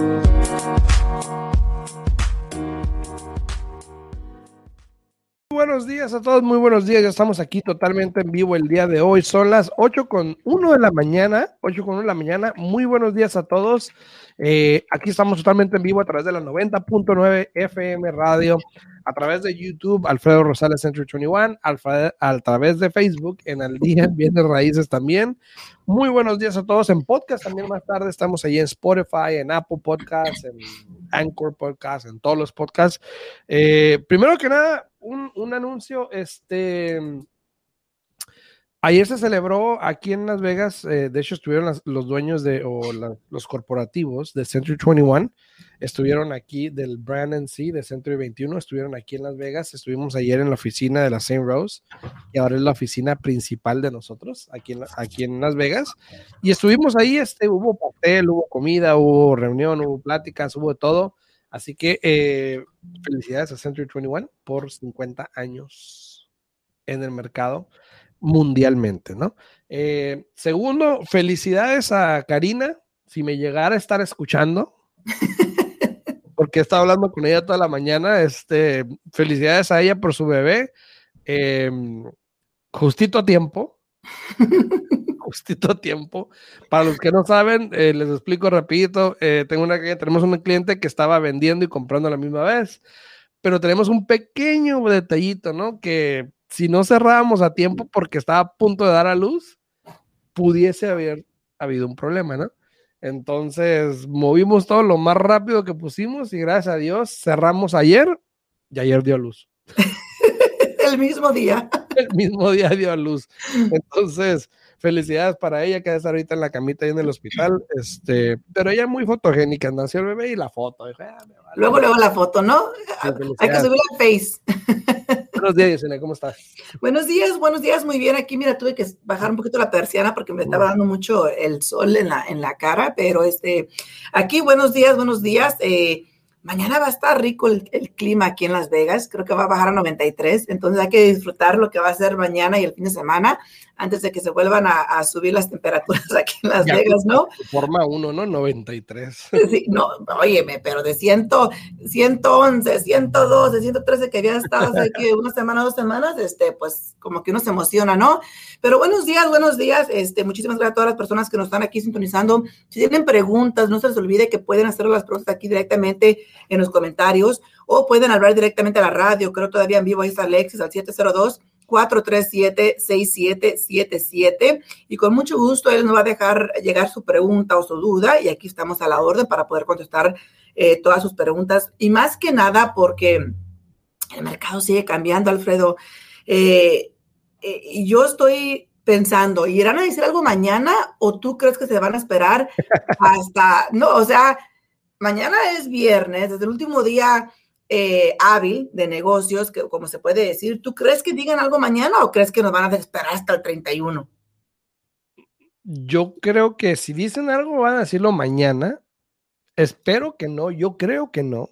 Bye. Buenos días a todos, muy buenos días. Ya estamos aquí totalmente en vivo el día de hoy. Son las 8 con 1 de la mañana, 8 con 1 de la mañana. Muy buenos días a todos. Eh, aquí estamos totalmente en vivo a través de la 90.9 FM Radio, a través de YouTube, Alfredo Rosales Century 21, a través de Facebook, en el día Bienes Raíces también. Muy buenos días a todos en podcast. También más tarde estamos ahí en Spotify, en Apple Podcasts, en Anchor Podcasts, en todos los podcasts. Eh, primero que nada, un, un anuncio, este Ayer se celebró aquí en Las Vegas, eh, de hecho estuvieron los dueños de, o los corporativos de Century 21, estuvieron aquí del brand en sí, de Century 21, estuvieron aquí en Las Vegas, estuvimos ayer en la oficina de la St. Rose y ahora es la oficina principal de nosotros, aquí en, aquí en Las Vegas, y estuvimos ahí, este, hubo papel, hubo comida, hubo reunión, hubo pláticas, hubo todo, así que eh, felicidades a Century 21 por 50 años en el mercado mundialmente, ¿no? Eh, segundo, felicidades a Karina, si me llegara a estar escuchando, porque he estado hablando con ella toda la mañana, este, felicidades a ella por su bebé, em, justito a tiempo, justito a tiempo. Para los que no saben, eh, les explico rapidito, eh, tengo una, tenemos un cliente que estaba vendiendo y comprando a la misma vez, pero tenemos un pequeño detallito, ¿no? Que si no cerrábamos a tiempo porque estaba a punto de dar a luz, pudiese haber habido un problema, ¿no? Entonces movimos todo lo más rápido que pusimos y gracias a Dios cerramos ayer y ayer dio a luz. El mismo día. El mismo día dio a luz. Entonces, felicidades para ella que está ahorita en la camita ahí en el hospital. Este, pero ella muy fotogénica, nació el bebé y la foto. Ah, luego, luego la foto, ¿no? Hay que subir a Face. Buenos días, Yesenia, ¿cómo estás? Buenos días, buenos días, muy bien. Aquí, mira, tuve que bajar un poquito la persiana porque me estaba dando mucho el sol en la, en la cara, pero este, aquí, buenos días, buenos días. Eh, Mañana va a estar rico el, clima aquí en Las Vegas, creo que va a bajar a 93, entonces hay que disfrutar lo que va a ser mañana y el fin de semana antes de que se vuelvan a, subir las temperaturas aquí en Las Vegas, ¿no? Forma 1, ¿no? 93. Sí, no, óyeme, pero de 100, 111, 112, 113 que había estado hace aquí una semana, dos semanas, este, pues como que uno se emociona, ¿no? Pero buenos días, buenos días, este, muchísimas gracias a todas las personas que nos están aquí sintonizando. Si tienen preguntas, no se les olvide que pueden hacer las preguntas aquí directamente en los comentarios o pueden hablar directamente a la radio. Creo todavía en vivo ahí está Alexis al 702 437-6777 y con mucho gusto él nos va a dejar llegar su pregunta o su duda y aquí estamos a la orden para poder contestar eh, todas sus preguntas y más que nada porque el mercado sigue cambiando, Alfredo. Eh, eh, yo estoy pensando, ¿irán a decir algo mañana o tú crees que se van a esperar hasta, no, o sea, mañana es viernes, desde el último día eh, hábil de negocios, que, como se puede decir, ¿tú crees que digan algo mañana o crees que nos van a esperar hasta el 31? Yo creo que si dicen algo van a decirlo mañana. Espero que no, yo creo que no.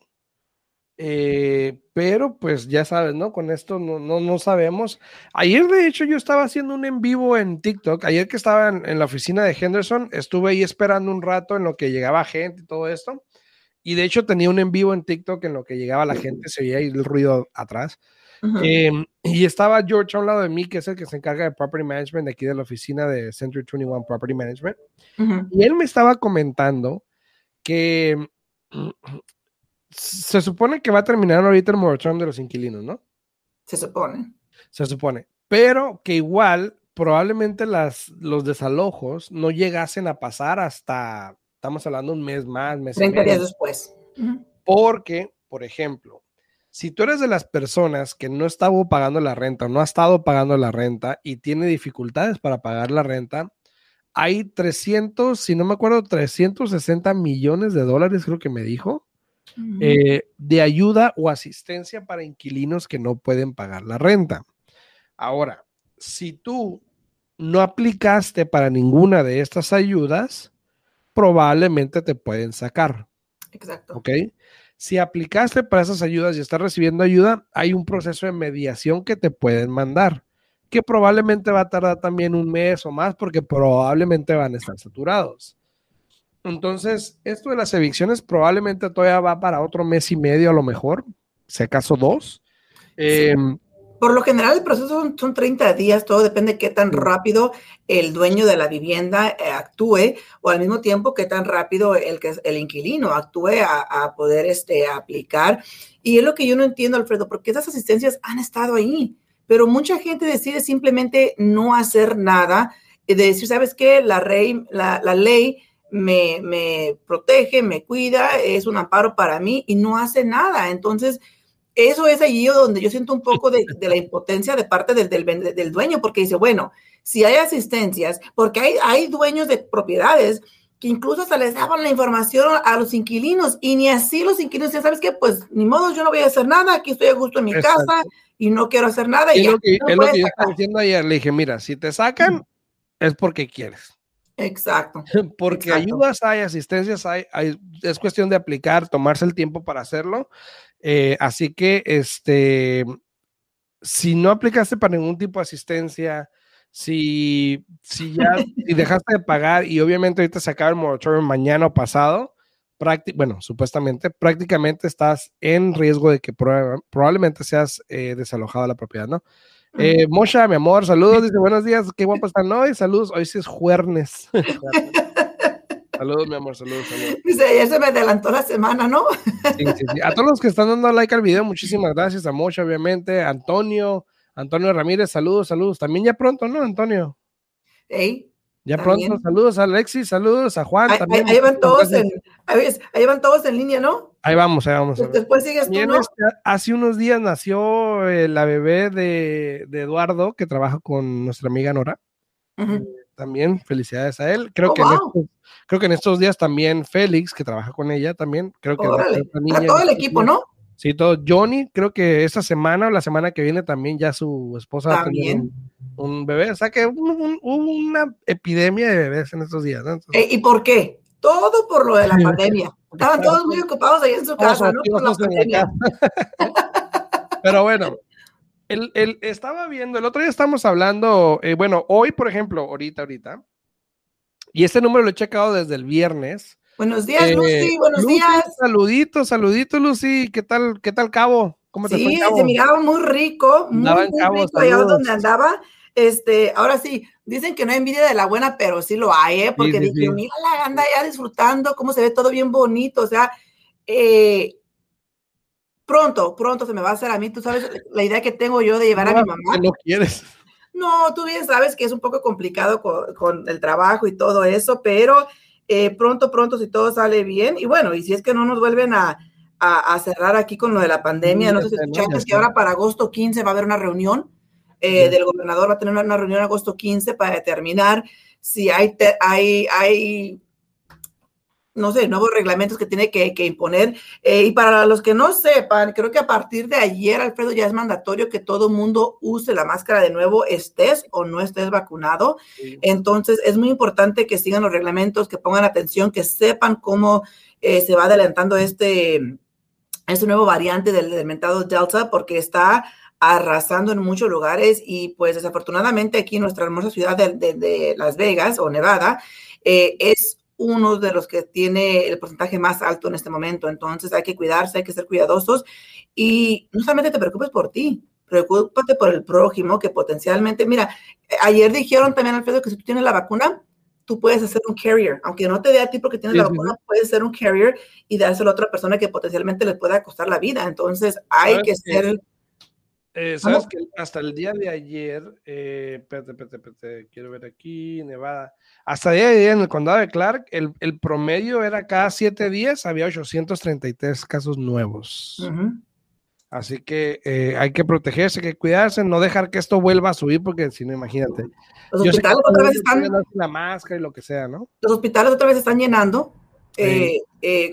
Eh, pero pues ya sabes, ¿no? Con esto no, no, no, sabemos. Ayer, de hecho, yo estaba haciendo un en vivo en TikTok. Ayer que estaba en, en, la oficina de Henderson, estuve ahí esperando un rato en lo que llegaba gente y todo esto. Y de hecho tenía un en vivo en TikTok en lo que llegaba la gente, se veía el ruido atrás. Em, y estaba George a un lado de mí, que es el que se encarga de Property Management de aquí de la oficina de Century 21 Property Management. Y él me estaba comentando que se supone que va a terminar ahorita el moratorium de los inquilinos, ¿no? Se supone. Se supone. Pero que igual probablemente las, los desalojos no llegasen a pasar hasta Estamos hablando un mes más, mes 30 días después. Porque, por ejemplo, si tú eres de las personas que no estaba pagando la renta, no ha estado pagando la renta y tiene dificultades para pagar la renta, hay 300, si no me acuerdo, 360 millones de dólares, creo que me dijo, eh, de ayuda o asistencia para inquilinos que no pueden pagar la renta. Ahora, si tú no aplicaste para ninguna de estas ayudas, probablemente te pueden sacar. Exacto. ¿Ok? Si aplicaste para esas ayudas y estás recibiendo ayuda, hay un proceso de mediación que te pueden mandar, que probablemente va a tardar también un mes o más porque probablemente van a estar saturados. Entonces, esto de las evicciones probablemente todavía va para otro mes y medio a lo mejor, si acaso dos. Eh, por lo general, el proceso son, 30 días, todo depende de qué tan rápido el dueño de la vivienda eh, actúe o al mismo tiempo qué tan rápido el, que el inquilino actúe a, poder este, aplicar. Y es lo que yo no entiendo, Alfredo, porque esas asistencias han estado ahí, pero mucha gente decide simplemente no hacer nada, de decir, ¿sabes qué? La, rey, la, la ley me, me protege, me cuida, es un amparo para mí y no hace nada. Entonces, eso es allí donde yo siento un poco de, la impotencia de parte del, del, dueño, porque dice, bueno, si hay asistencias, porque hay, hay dueños de propiedades que incluso se les daban la información a los inquilinos y ni así los inquilinos ya ¿sabes qué? Pues ni modo, yo no voy a hacer nada, aquí estoy a gusto en mi casa y no quiero hacer nada. Y es lo que, yo estaba diciendo ayer, le dije, mira, si te sacan es porque quieres. Exacto. Porque ayudas hay, asistencias hay, hay, es cuestión de aplicar, tomarse el tiempo para hacerlo eh, así que, este, si no aplicaste para ningún tipo de asistencia, si, si ya si dejaste de pagar y obviamente ahorita se acaba el moratorio mañana o pasado, bueno, supuestamente, prácticamente estás en riesgo de que probablemente seas eh, desalojado de la propiedad, ¿no? Eh, Mosha, mi amor, saludos, dice buenos días, qué guapo están hoy, saludos, hoy sí es jueves. Saludos, mi amor, saludos, saludos. Dice, ya se me adelantó la semana, ¿no? Sí, sí, sí. A todos los que están dando like al video, muchísimas gracias. A Mocha, obviamente. Antonio, Antonio Ramírez, saludos, saludos. También ya pronto, ¿no, Antonio? Hey, ya pronto, saludos a Alexis, saludos a Juan. Ahí, también. ahí van todos en, ahí, van todos en línea, ¿no? Ahí vamos, ahí vamos. Después sigues tú, ¿no? Este, hace unos días nació eh, la bebé de, de, Eduardo, que trabaja con nuestra amiga Nora. Uh también, felicidades a él. Creo, oh, que en estos, creo que en estos días también Félix, que trabaja con ella también, creo que... Niña, todo el equipo, ¿no? Sí, todo. Johnny, creo que esta semana o la semana que viene también ya su esposa va a tener un, bebé. O sea que hubo una epidemia de bebés en estos días. ¿no? Eh, ¿Y por qué? Todo por lo de la pandemia. Estaban todos muy ocupados ahí en su casa, ¿no? Por la pandemia. Pero bueno, el, el, estaba viendo, el otro día estamos hablando, eh, bueno, hoy, por ejemplo, ahorita, ahorita, y este número lo he checado desde el viernes. Buenos días, Lucy, eh, buenos días. Saludito, saludito, Lucy, ¿qué tal, qué tal, Cabo? ¿Cómo te sí, se miraba muy rico, muy, muy rico allá donde andaba. Este, ahora sí, dicen que no hay envidia de la buena, pero sí lo hay, ¿eh? Porque dije, mira, la anda ya disfrutando, cómo se ve todo bien bonito, o sea, eh, pronto, pronto se me va a hacer a mí. Tú sabes la idea que tengo yo de llevar a mi mamá. No quieres. No, tú bien sabes que es un poco complicado con, el trabajo y todo eso, pero eh, pronto, pronto, si todo sale bien. Y bueno, y si es que no nos vuelven a, cerrar aquí con lo de la pandemia, no sé si escuchaste que ahora para agosto 15 va a haber una reunión eh, del gobernador, va a tener una reunión agosto 15 para determinar si hay, hay, hay no sé, nuevos reglamentos que tiene que, imponer. Eh, y para los que no sepan, creo que a partir de ayer, Alfredo, ya es mandatorio que todo mundo use la máscara de nuevo, estés o no estés vacunado. Entonces, es muy importante que sigan los reglamentos, que pongan atención, que sepan cómo eh, se va adelantando este, este nuevo variante del, Delta, porque está arrasando en muchos lugares y pues desafortunadamente aquí en nuestra hermosa ciudad de, Las Vegas o Nevada eh, es uno de los que tiene el porcentaje más alto en este momento. Entonces hay que cuidarse, hay que ser cuidadosos y no solamente te preocupes por ti, preocúpate por el prójimo que potencialmente, mira, ayer dijeron también, Alfredo, que si tú tienes la vacuna, tú puedes hacer un carrier, aunque no te dé a ti porque tienes la vacuna, puedes ser un carrier y dárselo a otra persona que potencialmente le pueda costar la vida. Entonces hay que ser eh, Sabes que hasta el día de ayer, eh, espérate, espérate, espérate, quiero ver aquí, Nevada. Hasta el día de ayer en el condado de Clark, el, el promedio era cada siete días, había 833 casos nuevos. Así que eh, hay que protegerse, hay que cuidarse, no dejar que esto vuelva a subir, porque si no, imagínate. Los hospitales otra vez están. La máscara y lo que sea, ¿no? Los hospitales otra vez están llenando.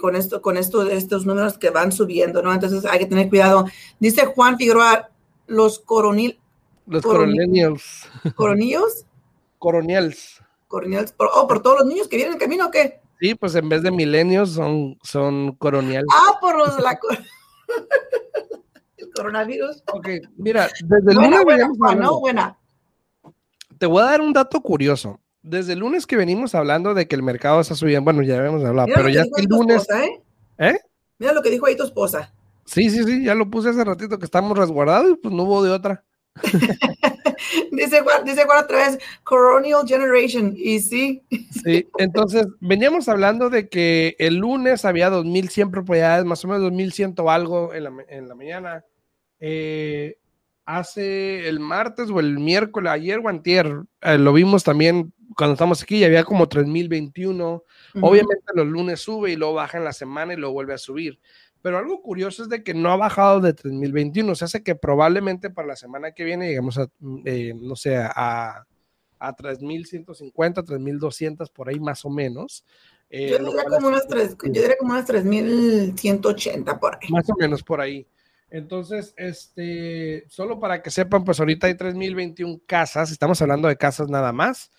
con esto, con esto, estos números que van subiendo, ¿no? Entonces hay que tener cuidado. Dice Juan Figueroa, los coronil. Los coronelios. ¿Coronillos? Coronels. Coronels. Por, oh, por todos los niños que vienen en camino o qué? Sí, pues en vez de milenios son, son coronels. Ah, por los de la el coronavirus. Ok, mira, desde el buena, buena, no, buena. Te voy a dar un dato curioso. desde el lunes que venimos hablando de que el mercado está subiendo, bueno, ya habíamos hablado, pero ya el lunes... Esposa, ¿eh? ¿Eh? Mira lo que dijo ahí tu esposa. Sí, sí, sí, ya lo puse hace ratito que estamos resguardados y pues no hubo de otra. dice, Juan, dice Juan otra vez, Coronial Generation, y sí. Sí, entonces veníamos hablando de que el lunes había 2.100 propiedades, más o menos 2.100 o algo en la, en la mañana. Eh, hace el martes o el miércoles, ayer o antier, eh, lo vimos también cuando estamos aquí, ya había como 3021. Obviamente los lunes sube y luego baja en la semana y luego vuelve a subir. Pero algo curioso es de que no ha bajado de 3021. O sea, hace que probablemente para la semana que viene llegamos a, mm, eh, no sé, a, a 3150, 3200 por ahí más o menos. Eh, yo, diría como unas 3, yo diría como unas 3180 por ahí. Más o menos por ahí. Entonces, este, solo para que sepan, pues ahorita hay 3021 casas, estamos hablando de casas nada más,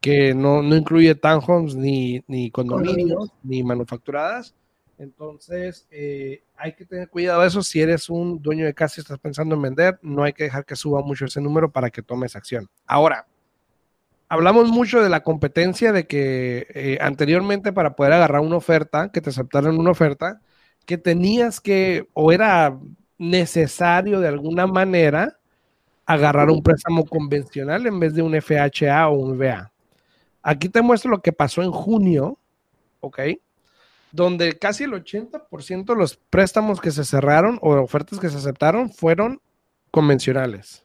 que no, no incluye townhomes ni, ni condominios, ni manufacturadas. Entonces, eh, hay que tener cuidado de eso. Si eres un dueño de casa y estás pensando en vender, no hay que dejar que suba mucho ese número para que tomes acción. Ahora, hablamos mucho de la competencia, de que eh, anteriormente para poder agarrar una oferta, que te aceptaran una oferta, que tenías que, o era necesario de alguna manera agarrar un préstamo convencional en vez de un FHA o un VA. Aquí te muestro lo que pasó en junio, ¿ok? Donde casi el 80% de los préstamos que se cerraron o ofertas que se aceptaron fueron convencionales.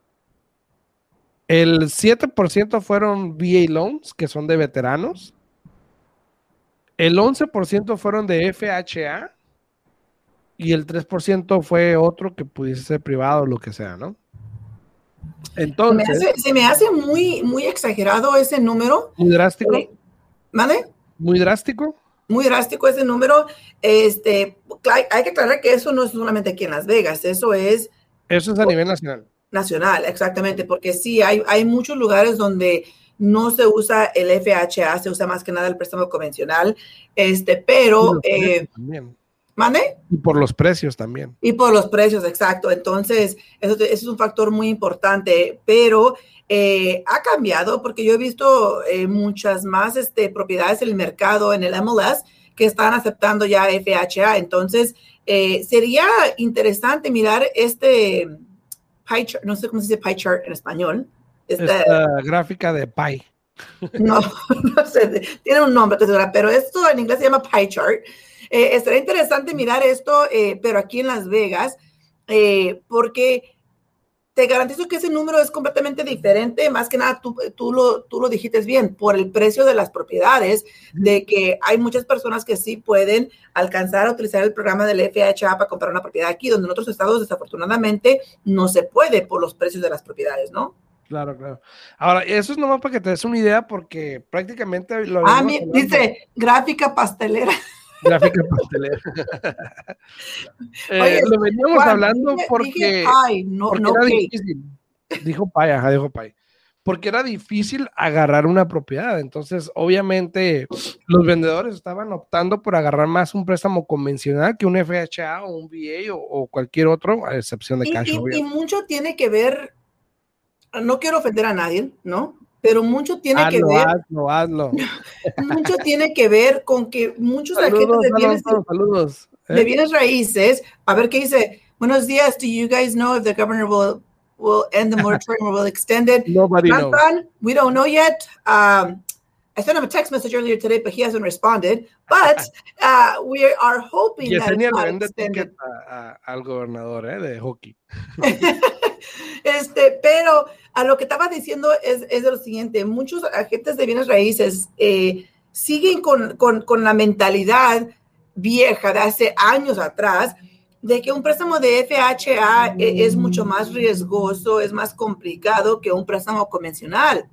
El 7% fueron VA loans, que son de veteranos. El 11% fueron de FHA y el 3% fue otro que pudiese ser privado o lo que sea, ¿no? Entonces. Se me hace, muy, muy exagerado ese número. Muy drástico. ¿Vale? Muy drástico. Muy drástico ese número. Este, hay que aclarar que eso no es solamente aquí en Las Vegas, eso es. Eso es a nivel nacional. Nacional, exactamente, porque sí, hay, hay muchos lugares donde no se usa el FHA, se usa más que nada el préstamo convencional, este, pero. Eh, ¿Mande? Y por los precios también. Y por los precios, exacto. Entonces, eso, es un factor muy importante, pero eh, ha cambiado porque yo he visto eh, muchas más este, propiedades en el mercado, en el MLS, que están aceptando ya FHA. Entonces, eh, sería interesante mirar este pie chart, no sé cómo se dice pie chart en español. Esta, gráfica de pie. No, no sé, tiene un nombre, pero esto en inglés se llama pie chart eh, estaría interesante mirar esto, eh, pero aquí en Las Vegas, eh, porque te garantizo que ese número es completamente diferente. Más que nada, tú, tú, lo, tú lo dijiste bien, por el precio de las propiedades, de que hay muchas personas que sí pueden alcanzar a utilizar el programa del FHA para comprar una propiedad aquí, donde en otros estados desafortunadamente no se puede por los precios de las propiedades, ¿no? Claro, claro. Ahora, eso es nomás para que te des una idea, porque prácticamente lo. Ah, dice gráfica pastelera. Gráfica pastelera. eh, lo veníamos hablando porque, no, no era difícil. Dijo Pai, ajá, dijo Pai. Porque era difícil agarrar una propiedad. Entonces, obviamente, los vendedores estaban optando por agarrar más un préstamo convencional que un FHA o un VA o, cualquier otro, a excepción de cash. Y, y mucho tiene que ver, no quiero ofender a nadie, ¿no? pero mucho tiene que ver. Hazlo, hazlo. mucho tiene que ver con que muchos agentes de bienes, saludos, ¿eh? de bienes raíces, a ver qué dice. Buenos días, do you guys know if the governor will will end the moratorium or will extend it? Nobody knows. We don't know yet. Um, I sent him a text message earlier today, but he hasn't responded. But uh, we are hoping that it's not extended. A, a, al gobernador ¿eh? de hockey. este, pero a lo que estaba diciendo es, es lo siguiente, muchos agentes de bienes raíces eh, siguen con, con, con, la mentalidad vieja de hace años atrás de que un préstamo de FHA e, es mucho más riesgoso, es más complicado que un préstamo convencional.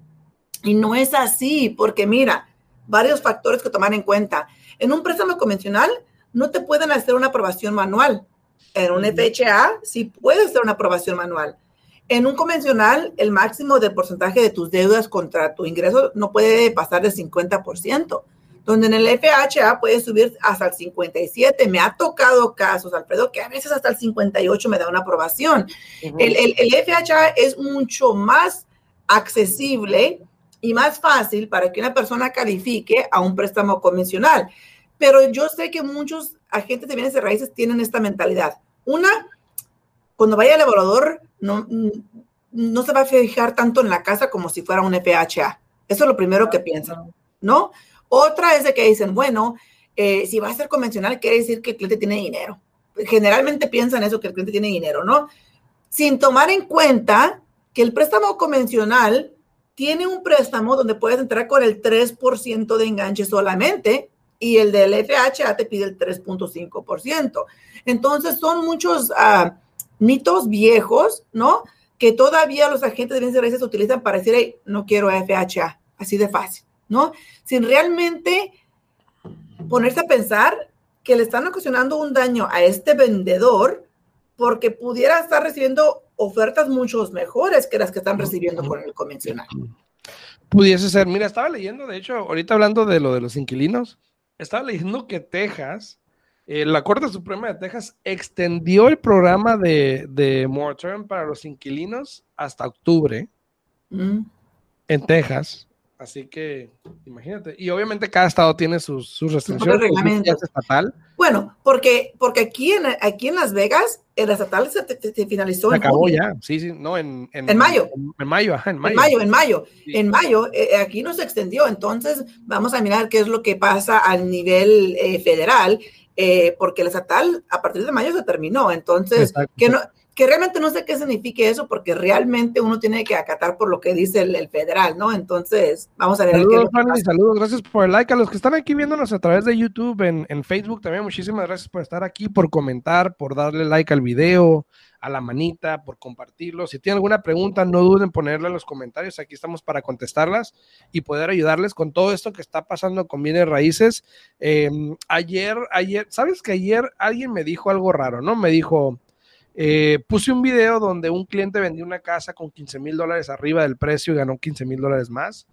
Y no es así, porque mira, varios factores que tomar en cuenta. En un préstamo convencional no te pueden hacer una aprobación manual. En un FHA sí puede hacer una aprobación manual. En un convencional, el máximo del porcentaje de tus deudas contra tu ingreso no puede pasar del 50%, donde en el FHA puede subir hasta el 57. Me ha tocado casos, Alfredo, que a veces hasta el 58 me da una aprobación. el, el, FHA es mucho más accesible y más fácil para que una persona califique a un préstamo convencional. Pero yo sé que muchos agentes de bienes de raíces tienen esta mentalidad. Una, cuando vaya al evaluador, no, no se va a fijar tanto en la casa como si fuera un FHA. Eso es lo primero que piensan, ¿no? Otra es de que dicen, bueno, eh, si va a ser convencional, quiere decir que el cliente tiene dinero. Generalmente piensan eso, que el cliente tiene dinero, ¿no? Sin tomar en cuenta que el préstamo convencional tiene un préstamo donde puedes entrar con el 3% de enganche solamente y el del FHA te pide el 3.5%. Entonces son muchos uh, mitos viejos, ¿no? Que todavía los agentes de bienes raíces utilizan para decir, hey, no quiero FHA, así de fácil, ¿no? Sin realmente ponerse a pensar que le están ocasionando un daño a este vendedor porque pudiera estar recibiendo ofertas mucho mejores que las que están recibiendo con el convencional. Pudiese ser. Mira, estaba leyendo, de hecho, ahorita hablando de lo de los inquilinos, estaba leyendo que Texas, eh, la Corte Suprema de Texas extendió el programa de, de moratorium para los inquilinos hasta octubre mm. en Texas. Así que, imagínate. Y obviamente cada estado tiene sus, sus restricciones. estatal. Bueno, porque, porque aquí, en, aquí en Las Vegas, el estatal se, finalizó. Se acabó ya, sí, sí, no, en, en, mayo. En, mayo, ajá, en mayo. En mayo, en mayo. En mayo, eh, aquí no se extendió. Entonces, vamos a mirar qué es lo que pasa a nivel eh, federal, eh, porque el estatal a partir de mayo se terminó. Entonces, que no, que realmente no sé qué significa eso, porque realmente uno tiene que acatar por lo que dice el, federal, ¿no? Entonces, vamos a ver. Saludos, gracias por el like. A los que están aquí viéndonos a través de YouTube, en, en, Facebook también, muchísimas gracias por estar aquí, por comentar, por darle like al video, a la manita, por compartirlo. Si tienen alguna pregunta, no duden en ponerla en los comentarios, aquí estamos para contestarlas y poder ayudarles con todo esto que está pasando con bienes raíces. Em, ayer, ayer, ¿sabes que ayer alguien me dijo algo raro, no? Me dijo eh, puse un video donde un cliente vendió una casa con 15 mil dólares arriba del precio y ganó 15 mil dólares más.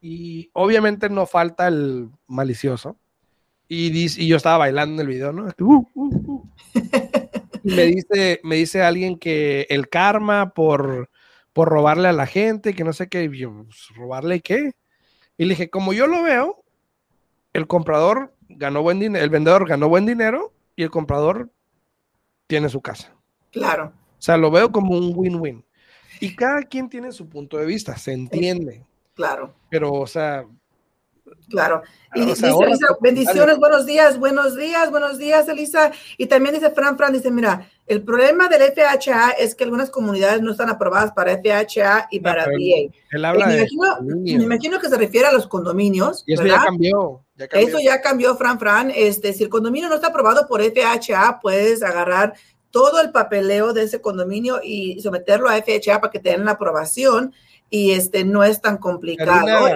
Y obviamente no falta el malicioso. Y, dice, y yo estaba bailando en el video, ¿no? Uh, uh, uh. y me dice, me dice alguien que el karma por, por robarle a la gente, que no sé qué, pues, ¿robarle qué? Y le dije, como yo lo veo, el comprador ganó buen dinero, el vendedor ganó buen dinero y el comprador tiene su casa. Claro. O sea, lo veo como un win-win. Y cada quien tiene su punto de vista, se entiende. Claro. Pero, o sea. Claro. Y dice Elisa, bendiciones, buenos días, buenos días, buenos días, Elisa. Y también dice Fran Fran, dice, mira, el problema del FHA es que algunas comunidades no están aprobadas para FHA y para VA. Él habla me, imagino, me, imagino, que se refiere a los condominios. Y eso ya cambió, ya cambió, Eso ya cambió, Fran Fran. Este, si el condominio no está aprobado por FHA, puedes agarrar todo el papeleo de ese condominio y someterlo a FHA para que te den la aprobación y este no es tan complicado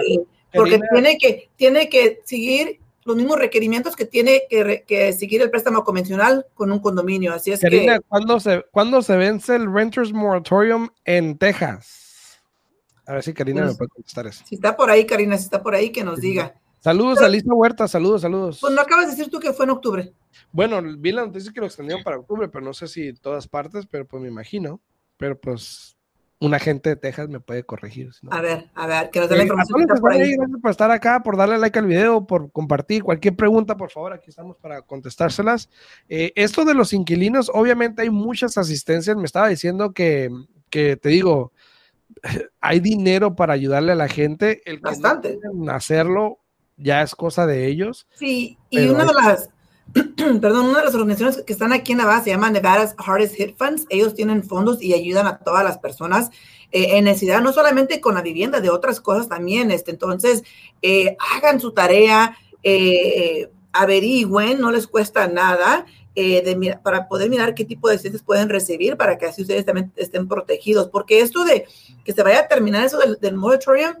porque tiene que tiene que seguir los mismos requerimientos que tiene que, seguir el préstamo convencional con un condominio. Así es que. ¿cuándo se, ¿cuándo se vence el Renters Moratorium en Texas? A ver si Karina me pues, puede contestar eso. Si está por ahí, Karina, si está por ahí, que nos diga. Saludos a Lisa Huerta, saludos, saludos. Pues no acabas de decir tú que fue en octubre. Bueno, vi la noticia que lo extendieron para octubre, pero no sé si todas partes, pero pues me imagino. Pero pues un agente de Texas me puede corregir. A ver, a ver, que nos dé la información. por ahí. Gracias por estar acá, por darle like al video, por compartir. Cualquier pregunta, por favor, aquí estamos para contestárselas. Eh, esto de los inquilinos, obviamente hay muchas asistencias. Me estaba diciendo que, que te digo, hay dinero para ayudarle a la gente. El Bastante. hacerlo ya es cosa de ellos. Sí, y una de las, perdón, una de las organizaciones que están aquí en base se llama Nevada's Hardest Hit Funds. Ellos tienen fondos y ayudan a todas las personas eh, en necesidad, no solamente con la vivienda, de otras cosas también. Este, entonces, eh, hagan su tarea, eh, averigüen, no les cuesta nada. de, para poder mirar qué tipo de asistencias pueden recibir para que así ustedes también estén protegidos. Porque esto de que se vaya a terminar eso del, del moratorium,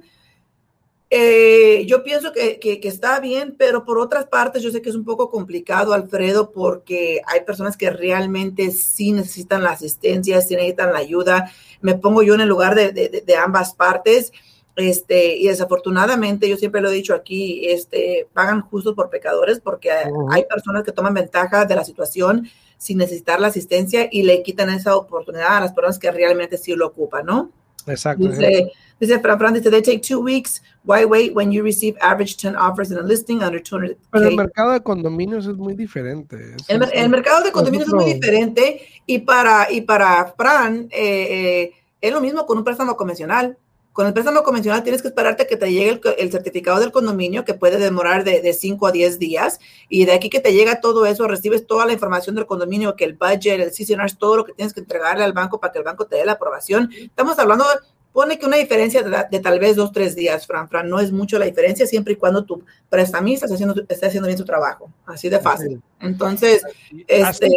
eh, yo pienso que, que, está bien, pero por otras partes yo sé que es un poco complicado, Alfredo, porque hay personas que realmente sí necesitan la asistencia, sí necesitan la ayuda. Me pongo yo en el lugar de, de, ambas partes. Este, y desafortunadamente, yo siempre lo he dicho aquí, este, pagan justos por pecadores porque hay personas que toman ventaja de la situación sin necesitar la asistencia y le quitan esa oportunidad a las personas que realmente sí lo ocupan, ¿no? Exacto. Dice, Dice Fran Fran, dice, they take two weeks. Why wait when you receive average 10 offers in a listing under 200? Pero el mercado de condominios es muy diferente. Es, el, el, mercado de condominios es, muy diferente y para, y para Fran eh, eh, es lo mismo con un préstamo convencional. Con el préstamo convencional tienes que esperarte que te llegue el, el certificado del condominio, que puede demorar de 5 a 10 días, y de aquí que te llega todo eso, recibes toda la información del condominio, que el budget, el CCNR, todo lo que tienes que entregarle al banco para que el banco te dé la aprobación. Estamos hablando pone que una diferencia de, tal vez dos, tres días, Fran, Fran, no es mucho la diferencia siempre y cuando tu prestamista esté haciendo, esté haciendo bien su trabajo. Así de fácil. Entonces, así, este...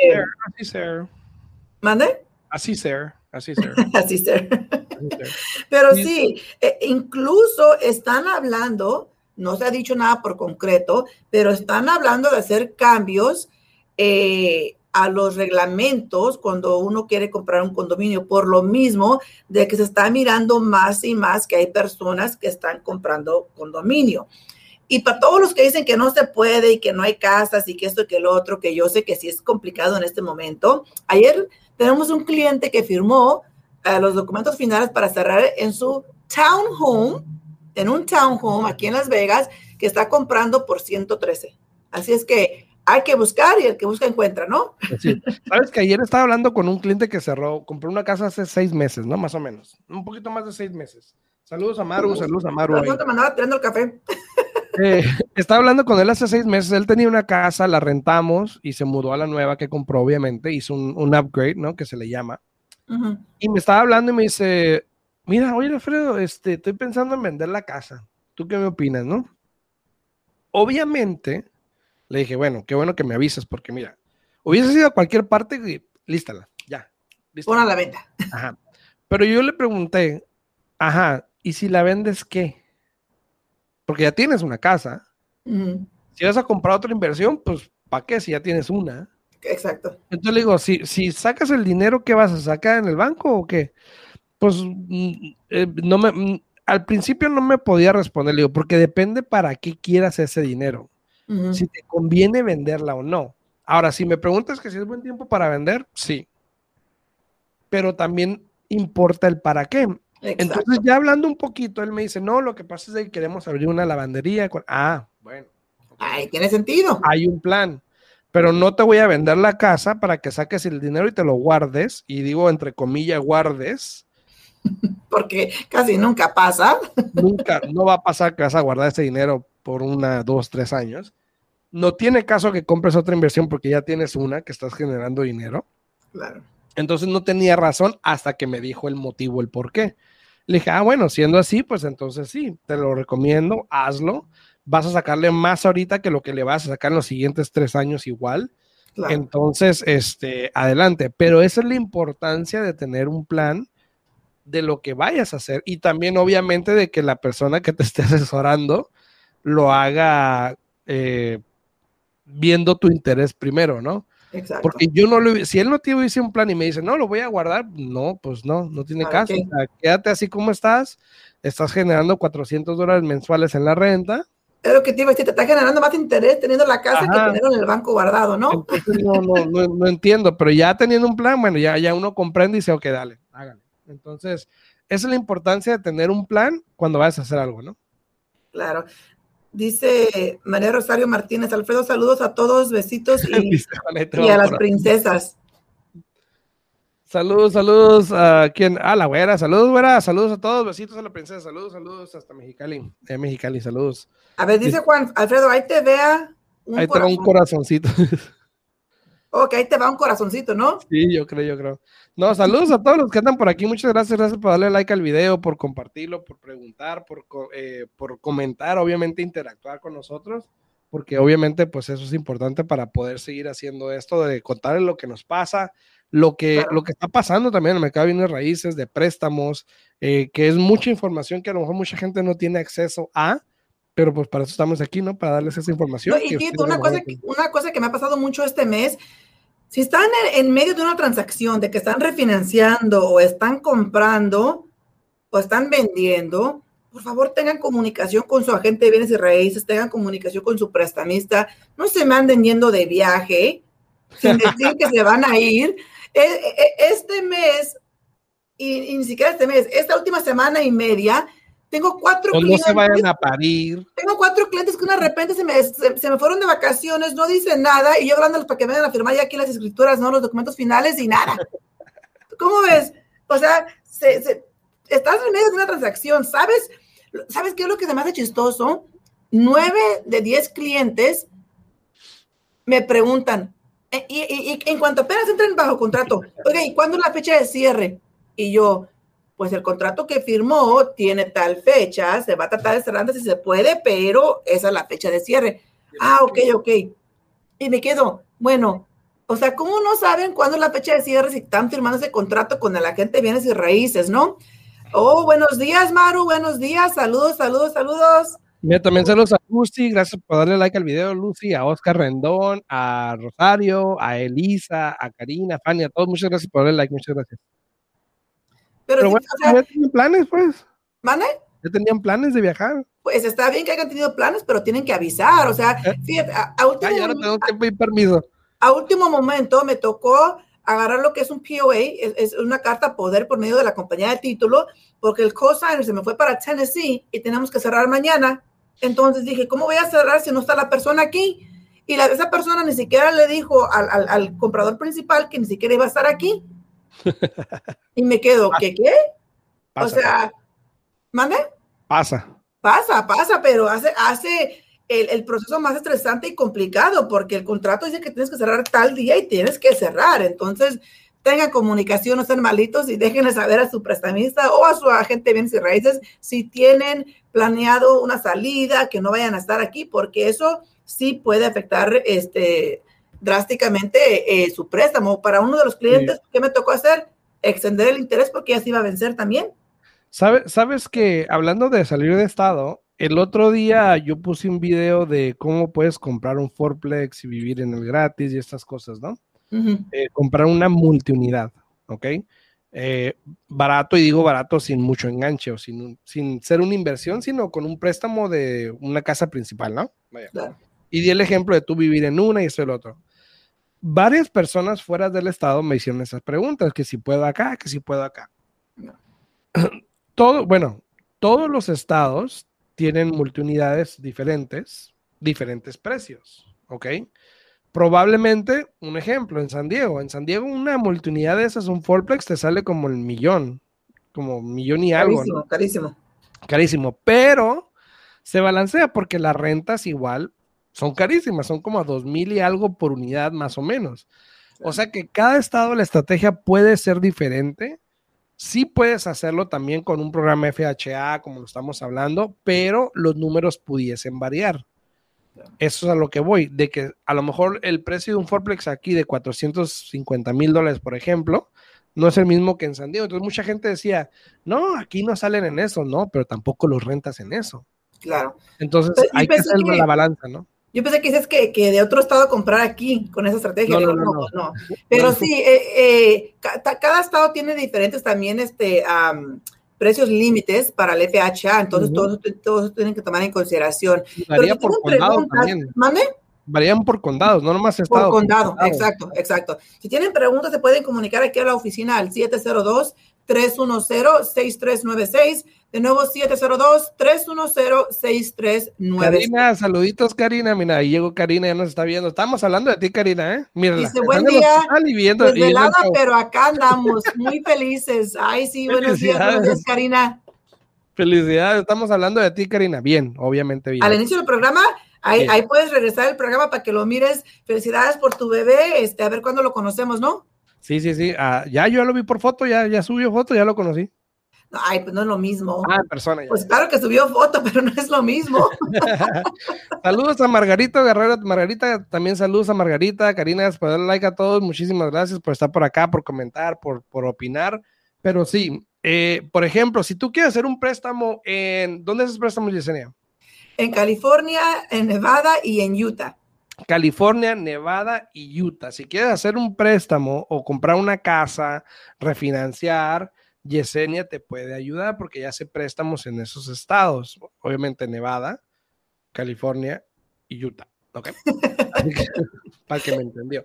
Así ser. ¿Mande? Así ser. Así ser. así ser. Pero sí, eh, incluso están hablando, no se ha dicho nada por concreto, pero están hablando de hacer cambios eh, a los reglamentos cuando uno quiere comprar un condominio, por lo mismo de que se está mirando más y más que hay personas que están comprando condominio. Y para todos los que dicen que no se puede y que no hay casas y que esto y que lo otro, que yo sé que sí es complicado en este momento, ayer tenemos un cliente que firmó uh, los documentos finales para cerrar en su townhome, en un townhome aquí en Las Vegas, que está comprando por 113. Así es que hay que buscar y el que busca encuentra, ¿no? Sí. Sabes que ayer estaba hablando con un cliente que cerró, compró una casa hace seis meses, ¿no? Más o menos, un poquito más de seis meses. Saludos a Maru, saludos a Maru. te mandaba tirando el café. Eh, estaba hablando con él hace seis meses, él tenía una casa, la rentamos y se mudó a la nueva que compró, obviamente, hizo un, un upgrade, ¿no? Que se le llama. Y me estaba hablando y me dice, mira, oye Alfredo, este, estoy pensando en vender la casa. ¿Tú qué me opinas, no? Obviamente, le dije, bueno, qué bueno que me avisas, porque mira, hubiese ido a cualquier parte y lístala, ya. Pon a la venta. Ajá. Pero yo le pregunté, ajá, ¿y si la vendes qué? Porque ya tienes una casa. Si vas a comprar otra inversión, pues ¿para qué si ya tienes una? Exacto. Entonces le digo, si, si sacas el dinero, ¿qué vas a sacar en el banco o qué? Pues mm, eh, no me, mm, al principio no me podía responder, le digo, porque depende para qué quieras ese dinero si te conviene venderla o no. Ahora, si me preguntas que si es buen tiempo para vender, sí. Pero también importa el para qué. Entonces, ya hablando un poquito, él me dice, no, lo que pasa es que queremos abrir una lavandería. Ah, bueno. Ay, tiene sentido. Hay un plan. Pero no te voy a vender la casa para que saques el dinero y te lo guardes. Y digo, entre comillas, guardes. Porque casi nunca pasa. Nunca, no va a pasar que vas a guardar ese dinero por una, dos, tres años. No tiene caso que compres otra inversión porque ya tienes una que estás generando dinero. Claro. Entonces no tenía razón hasta que me dijo el motivo, el por qué. Le dije, ah, bueno, siendo así, pues entonces sí, te lo recomiendo, hazlo. Vas a sacarle más ahorita que lo que le vas a sacar en los siguientes tres años igual. Entonces, este, adelante. Pero esa es la importancia de tener un plan de lo que vayas a hacer y también obviamente de que la persona que te esté asesorando lo haga eh, viendo tu interés primero, ¿no? Exacto. Porque yo no lo, si él no te hubiese un plan y me dice, no, lo voy a guardar, no, pues no, no tiene caso. quédate así como estás, estás generando 400 dólares mensuales en la renta. Pero que te iba a decir, te está generando más interés teniendo la casa que tenerlo en el banco guardado, ¿no? no, no, no, no, entiendo, pero ya teniendo un plan, bueno, ya, ya uno comprende y dice, ok, dale, hágale. Entonces, esa es la importancia de tener un plan cuando vayas a hacer algo, ¿no? Claro. Dice María Rosario Martínez, Alfredo, saludos a todos, besitos y, a las princesas. Saludos, saludos a quien, a la güera, saludos, güera, saludos a todos, besitos a la princesa, saludos, saludos hasta Mexicali, eh, Mexicali, saludos. A ver, dice Juan, Alfredo, ahí te vea. ahí te va un corazoncito. Ok, ahí te va un corazoncito, ¿no? Sí, yo creo, yo creo. No, saludos a todos los que andan por aquí. Muchas gracias, gracias por darle like al video, por compartirlo, por preguntar, por, eh, por comentar, obviamente interactuar con nosotros, porque obviamente pues eso es importante para poder seguir haciendo esto, de contarles lo que nos pasa, lo que, lo que está pasando también en el mercado de bienes raíces, de préstamos, eh, que es mucha información que a lo mejor mucha gente no tiene acceso a, pero pues para eso estamos aquí, ¿no? Para darles esa información. y una cosa, que, una cosa que me ha pasado mucho este mes, si están en, medio de una transacción de que están refinanciando o están comprando o están vendiendo, por favor tengan comunicación con su agente de bienes y raíces, tengan comunicación con su prestamista, no se manden yendo de viaje sin decir que se van a ir. E, e, este mes y, ni siquiera este mes, esta última semana y media, tengo cuatro clientes. No se vayan a parir. Tengo cuatro clientes que de repente se me, se, me fueron de vacaciones, no dicen nada, y yo hablándoles para que vengan a firmar ya aquí las escrituras, ¿no? Los documentos finales y nada. ¿Cómo ves? O sea, se, estás en medio de una transacción, ¿sabes? ¿Sabes qué es lo que se me hace chistoso? Nueve de diez clientes me preguntan, eh, y, en cuanto apenas entren bajo contrato, oye, ¿y cuándo es la fecha de cierre? Y yo, pues el contrato que firmó tiene tal fecha, se va a tratar de cerrar si se puede, pero esa es la fecha de cierre. Ah, ok, ok. Y me quedo, bueno, o sea, ¿cómo no saben cuándo es la fecha de cierre si están firmando ese contrato con el agente de bienes y raíces, no? Oh, buenos días, Maru, buenos días, saludos, saludos, saludos. Mira, también saludos a Lucy, gracias por darle like al video, Lucy, a Oscar Rendón, a Rosario, a Elisa, a Karina, a Fanny, a todos, muchas gracias por darle like, muchas gracias. Pero, bueno, ya tenían planes, pues. ¿Mande? Ya tenían planes de viajar. Pues está bien que hayan tenido planes, pero tienen que avisar, o sea, eh. fíjate, a, último Ay, ahora tengo que pedir permiso. A último momento me tocó agarrar lo que es un POA, es, una carta poder por medio de la compañía de título, porque el cosigner se me fue para Tennessee y tenemos que cerrar mañana. Entonces dije, ¿cómo voy a cerrar si no está la persona aquí? Y la, esa persona ni siquiera le dijo al, al comprador principal que ni siquiera iba a estar aquí. Y me quedo, ¿qué qué? o sea, ¿mande? Pasa. Pasa, pasa, pero hace, hace el, el, proceso más estresante y complicado porque el contrato dice que tienes que cerrar tal día y tienes que cerrar. Entonces, tengan comunicación, no sean malitos y déjenle saber a su prestamista o a su agente de bienes y raíces si tienen planeado una salida, que no vayan a estar aquí, porque eso sí puede afectar este, drásticamente eh, su préstamo. Para uno de los clientes, ¿qué me tocó hacer? Extender el interés porque ya se iba a vencer también. sabes que hablando de salir de estado, el otro día yo puse un video de cómo puedes comprar un Forplex y vivir en el gratis y estas cosas, ¿no? Eh, comprar una multiunidad, ¿ok? Eh, barato, y digo barato sin mucho enganche o sin, sin ser una inversión, sino con un préstamo de una casa principal, ¿no? Y di el ejemplo de tú vivir en una y esto el otro varias personas fuera del estado me hicieron esas preguntas, que si puedo acá, que si puedo acá. Todo, bueno, todos los estados tienen multiunidades diferentes, diferentes precios, ¿ok? Probablemente, un ejemplo, en San Diego, en San Diego una multiunidad de esas, un fourplex, te sale como el millón, como millón y algo. Carísimo, carísimo. Carísimo, pero se balancea porque las rentas igual son carísimas, son como a dos mil y algo por unidad más o menos. O sea que cada estado la estrategia puede ser diferente. Sí puedes hacerlo también con un programa FHA, como lo estamos hablando, pero los números pudiesen variar. Eso es a lo que voy, de que a lo mejor el precio de un Forplex aquí de 450 mil dólares, por ejemplo, no es el mismo que en San Diego. Entonces mucha gente decía, no, aquí no salen en eso, no, pero tampoco los rentas en eso. Claro. Entonces hay que hacer la balanza, ¿no? Yo pensé que dices que, que, de otro estado comprar aquí con esa estrategia. No, no, no. no, Pero sí, eh, eh, cada estado tiene diferentes también este, precios límites para el FHA, entonces todos, todos tienen que tomar en consideración. Varía por condado también. ¿Mande? Varían por condados, no nomás estado. Por condado, exacto, exacto. Si tienen preguntas, se pueden comunicar aquí a la oficina al 702 310-6396. De nuevo, 702-310-6396. Karina, saluditos, Karina. Mira, ahí llegó Karina, ya nos está viendo. Estamos hablando de ti, Karina, ¿eh? Mira. Dice, buen día. Viendo, desvelada, pero acá andamos, muy felices. Ay, sí, buenos días, días, Karina. Felicidades, estamos hablando de ti, Karina. Bien, obviamente bien. Al inicio del programa, ahí, ahí puedes regresar el programa para que lo mires. Felicidades por tu bebé, este, a ver cuándo lo conocemos, ¿no? Sí, sí, sí. Ah, ya yo lo vi por foto, ya, ya subió foto, ya lo conocí. Ay, pues no es lo mismo. Ah, persona. Pues claro que subió foto, pero no es lo mismo. saludos a Margarita Guerrero. Margarita, también saludos a Margarita. Karina, por darle like a todos. Muchísimas gracias por estar por acá, por comentar, por, por opinar. Pero sí, eh, por ejemplo, si tú quieres hacer un préstamo en. ¿Dónde es ese préstamo, Yesenia? En California, en Nevada y en Utah. California, Nevada y Utah. Si quieres hacer un préstamo o comprar una casa, refinanciar, Yesenia te puede ayudar porque ya hace préstamos en esos estados. Obviamente Nevada, California y Utah. Ok. Para que me entendió.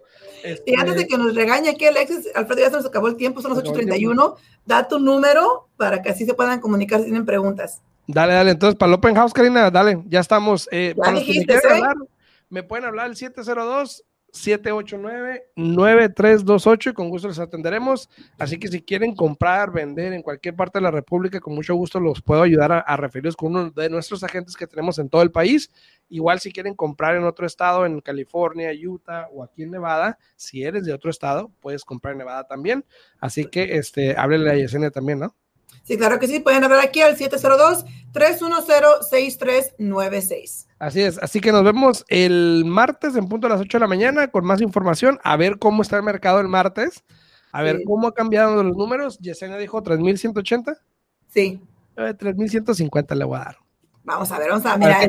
Y antes de Este, que nos regañe aquí Alexis, Alfredo, ya se nos acabó el tiempo, son las 8.31. Da tu número para que así se puedan comunicar si tienen preguntas. Dale, dale. Entonces, para el Open House, Karina, dale, ya estamos. Eh, Ya para los que me dijiste, ¿eh? hablar, me pueden hablar al 702-789-9328 y con gusto les atenderemos. Así que si quieren comprar, vender en cualquier parte de la República, con mucho gusto los puedo ayudar a, a referirlos con uno de nuestros agentes que tenemos en todo el país. Igual si quieren comprar en otro estado, en California, Utah o aquí en Nevada, si eres de otro estado, puedes comprar en Nevada también. Así que este, háblele a Yesenia también, ¿no? Sí, claro que sí, pueden hablar aquí al 702-310-6396. Así es, así que nos vemos el martes en punto a las 8 de la mañana con más información, a ver cómo está el mercado el martes, a ver Sí. cómo ha cambiado los números. Yesenia dijo 3.180, Sí, eh, 3.150 le voy a dar. Vamos a ver, vamos a mirar.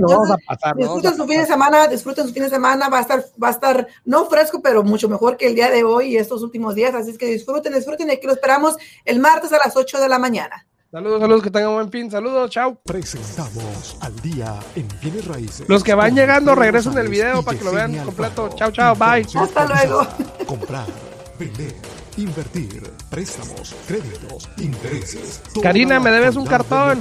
disfruten a su fin de semana, disfruten su fin de semana, va a estar, va a estar no fresco, pero mucho mejor que el día de hoy y estos últimos días, así es que disfruten, disfruten y aquí lo esperamos el martes a las 8 de la mañana. Saludos, saludos, que tengan buen fin. Saludos, chao. Presentamos al día en bienes raíces. Los que van llegando, regresen el video para que lo vean completo. Chao, chao, bye. Hasta luego. Comprar, vender, invertir, préstamos, créditos, intereses. Karina, me debes un cartón.